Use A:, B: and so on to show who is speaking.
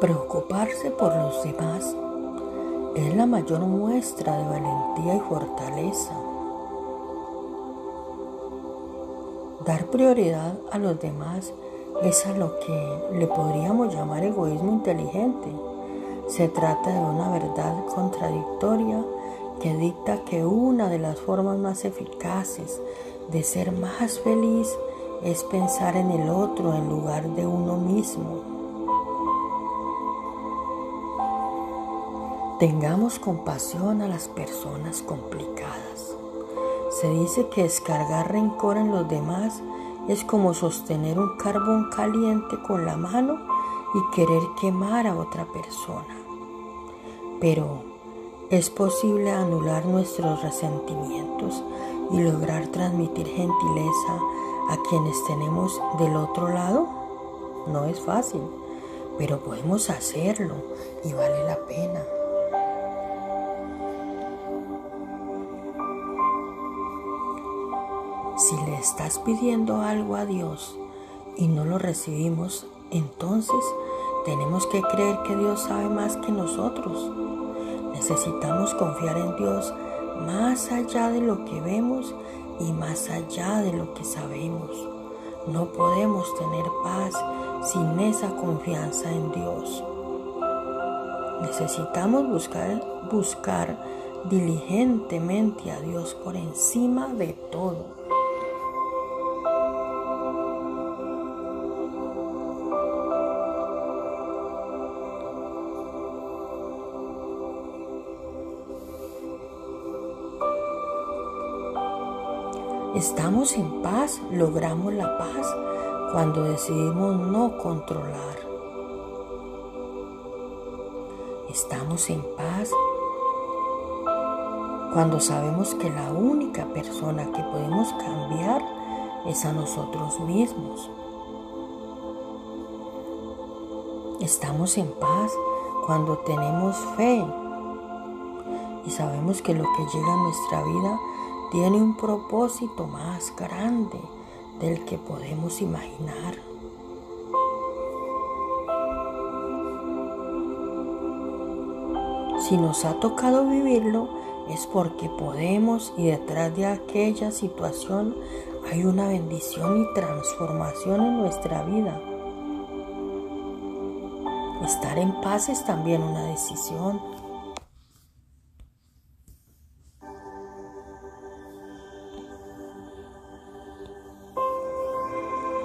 A: Preocuparse por los demás es la mayor muestra de valentía y fortaleza. Dar prioridad a los demás es a lo que le podríamos llamar egoísmo inteligente. Se trata de una verdad contradictoria que dicta que una de las formas más eficaces de ser más feliz es pensar en el otro en lugar de uno mismo. Tengamos compasión a las personas complicadas. Se dice que descargar rencor en los demás es como sostener un carbón caliente con la mano y querer quemar a otra persona. Pero es posible anular nuestros resentimientos y lograr transmitir gentileza a quienes tenemos del otro lado. No es fácil, pero podemos hacerlo y vale la pena. Si le estás pidiendo algo a Dios y no lo recibimos, entonces tenemos que creer que Dios sabe más que nosotros. Necesitamos confiar en Dios más allá de lo que vemos y más allá de lo que sabemos. No podemos tener paz sin esa confianza en Dios. Necesitamos buscar, buscar diligentemente a Dios por encima de todo. Estamos en paz, logramos la paz cuando decidimos no controlar. Estamos en paz cuando sabemos que la única persona que podemos cambiar es a nosotros mismos. Estamos en paz cuando tenemos fe y sabemos que lo que llega a nuestra vida tiene un propósito más grande del que podemos imaginar. Si nos ha tocado vivirlo, es porque podemos y detrás de aquella situación hay una bendición y transformación en nuestra vida. Estar en paz es también una decisión.